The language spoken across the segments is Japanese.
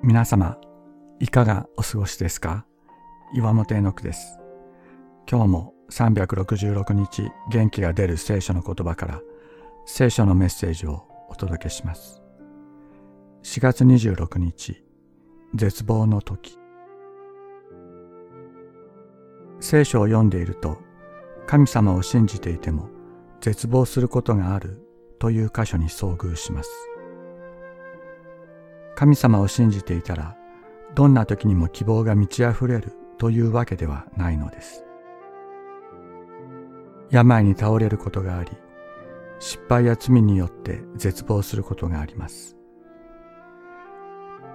皆様、いかがお過ごしですか？岩本絵の句です。今日も366日元気が出る聖書の言葉から聖書のメッセージをお届けします。4月26日、絶望の時。聖書を読んでいると、神様を信じていても絶望することがあるという箇所に遭遇します。神様を信じていたら、どんな時にも希望が満ち溢れるというわけではないのです。病に倒れることがあり、失敗や罪によって絶望することがあります。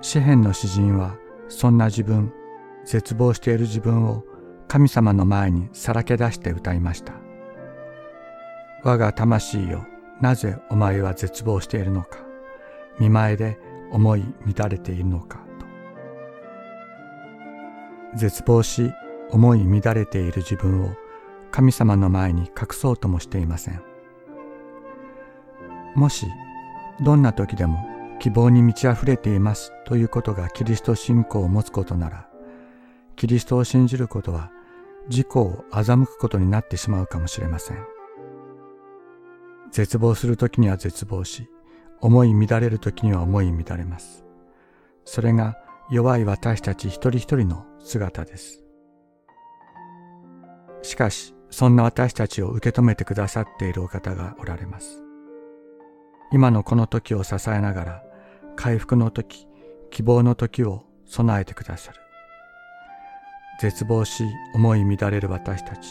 詩篇の詩人は、そんな自分、絶望している自分を神様の前にさらけ出して歌いました。我が魂よ、なぜお前は絶望しているのか。見前で思い乱れているのかと。絶望し思い乱れている自分を神様の前に隠そうともしていません。もしどんな時でも希望に満ち溢れていますということがキリスト信仰を持つことならキリストを信じることは自己を欺くことになってしまうかもしれません。絶望する時には絶望し思い乱れる時には思い乱れます。それが弱い私たち一人一人の姿です。しかし、そんな私たちを受け止めてくださっているお方がおられます。今のこの時を支えながら、回復の時、希望の時を備えてくださる。絶望し、思い乱れる私たち。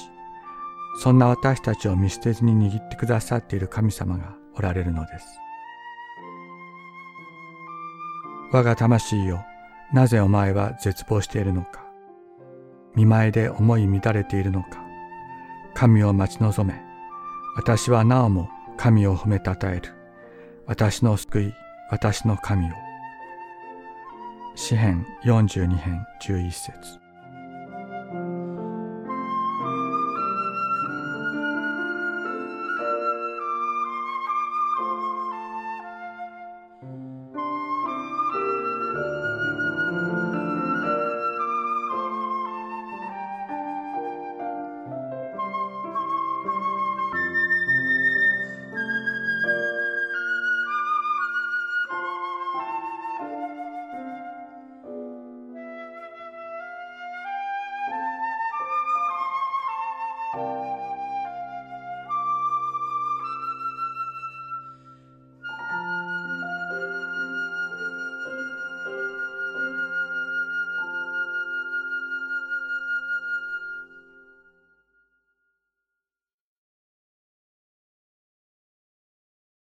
そんな私たちを見捨てずに握ってくださっている神様がおられるのです。我が魂よ、なぜお前は絶望しているのか。見舞いで思い乱れているのか。神を待ち望め。私はなおも神を褒めたたえる。私の救い、私の神を。詩編42編11節